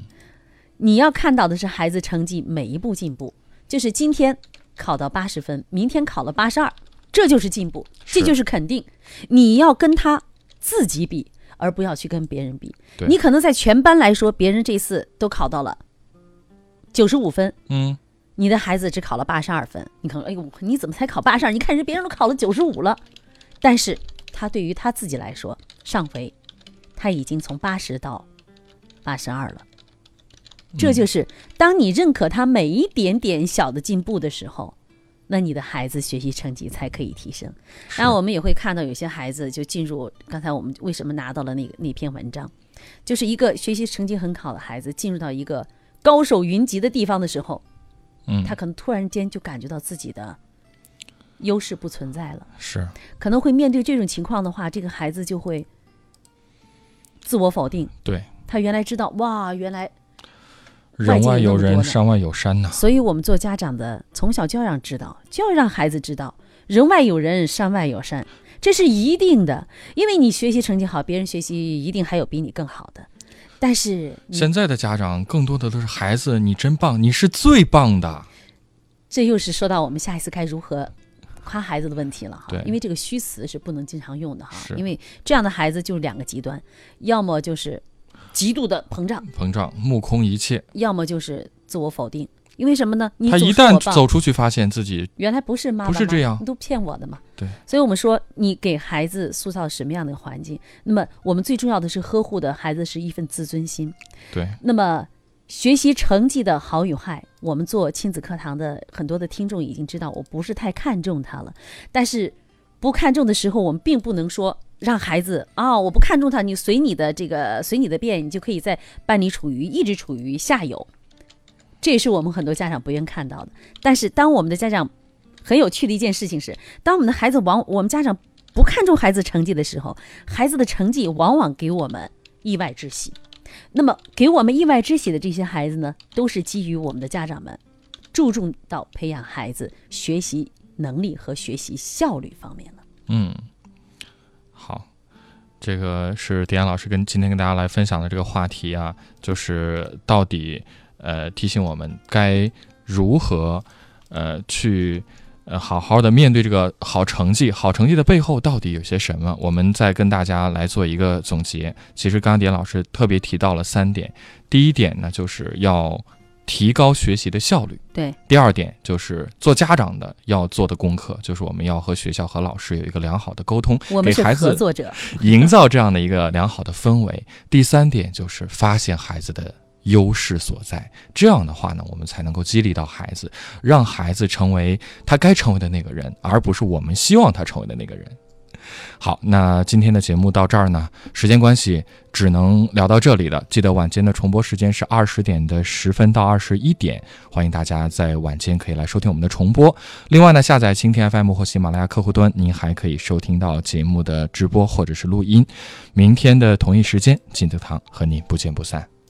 你要看到的是孩子成绩每一步进步，就是今天考到八十分，明天考了八十二，这就是进步，这就是肯定。你要跟他自己比，而不要去跟别人比。你可能在全班来说，别人这次都考到了九十五分，嗯，你的孩子只考了八十二分，你可能哎呦，你怎么才考八十二？你看人别人都考了九十五了，但是他对于他自己来说，上回他已经从八十到八十二了。这就是当你认可他每一点点小的进步的时候，那你的孩子学习成绩才可以提升。当然，我们也会看到有些孩子就进入刚才我们为什么拿到了那个那篇文章，就是一个学习成绩很好的孩子进入到一个高手云集的地方的时候，嗯。他可能突然间就感觉到自己的优势不存在了，是。可能会面对这种情况的话，这个孩子就会自我否定。对，他原来知道哇，原来，人外有人，山外有山呐。所以我们做家长的从小就要让知道，就要让孩子知道，人外有人，山外有山，这是一定的。因为你学习成绩好，别人学习一定还有比你更好的。但是现在的家长更多的都是孩子，你真棒，你是最棒的。这又是说到我们下一次该如何夸孩子的问题了哈对。因为这个虚词是不能经常用的哈是，因为这样的孩子就是两个极端，要么就是极度的膨胀，膨胀，目空一切。要么就是自我否定。因为什么呢？你他一旦走出去，发现自己原来不是妈妈，不是这样你都骗我的嘛。对，所以我们说，你给孩子塑造什么样的环境，那么我们最重要的是呵护的孩子是一份自尊心。对，那么学习成绩的好与坏，我们做亲子课堂的很多的听众已经知道，我不是太看重他了。但是不看重的时候，我们并不能说让孩子啊、我不看重他，你随你的这个随你的便，你就可以在班里处于一直处于下游。这也是我们很多家长不愿看到的。但是当我们的家长很有趣的一件事情是，当我们的孩子往我们家长不看重孩子成绩的时候，孩子的成绩往往给我们意外之喜。那么给我们意外之喜的这些孩子呢，都是基于我们的家长们注重到培养孩子学习能力和学习效率方面了。嗯，好，这个是迪安老师跟今天跟大家来分享的这个话题啊，就是到底呃提醒我们该如何呃去呃好好的面对这个好成绩，好成绩的背后到底有些什么？我们再跟大家来做一个总结。其实刚刚迪安老师特别提到了三点，第一点呢就是要提高学习的效率。对，第二点就是做家长的要做的功课，就是我们要和学校和老师有一个良好的沟通，给孩子。营造这样的一个良好的氛围。第三点就是发现孩子的优势所在，这样的话呢，我们才能够激励到孩子，让孩子成为他该成为的那个人，而不是我们希望他成为的那个人。好，那今天的节目到这儿呢，时间关系只能聊到这里了。记得晚间的重播时间是二十点的十分到二十一点，欢迎大家在晚间可以来收听我们的重播。另外呢，下载蜻蜓 FM 或喜马拉雅客户端，您还可以收听到节目的直播或者是录音。明天的同一时间，金德堂和您不见不散。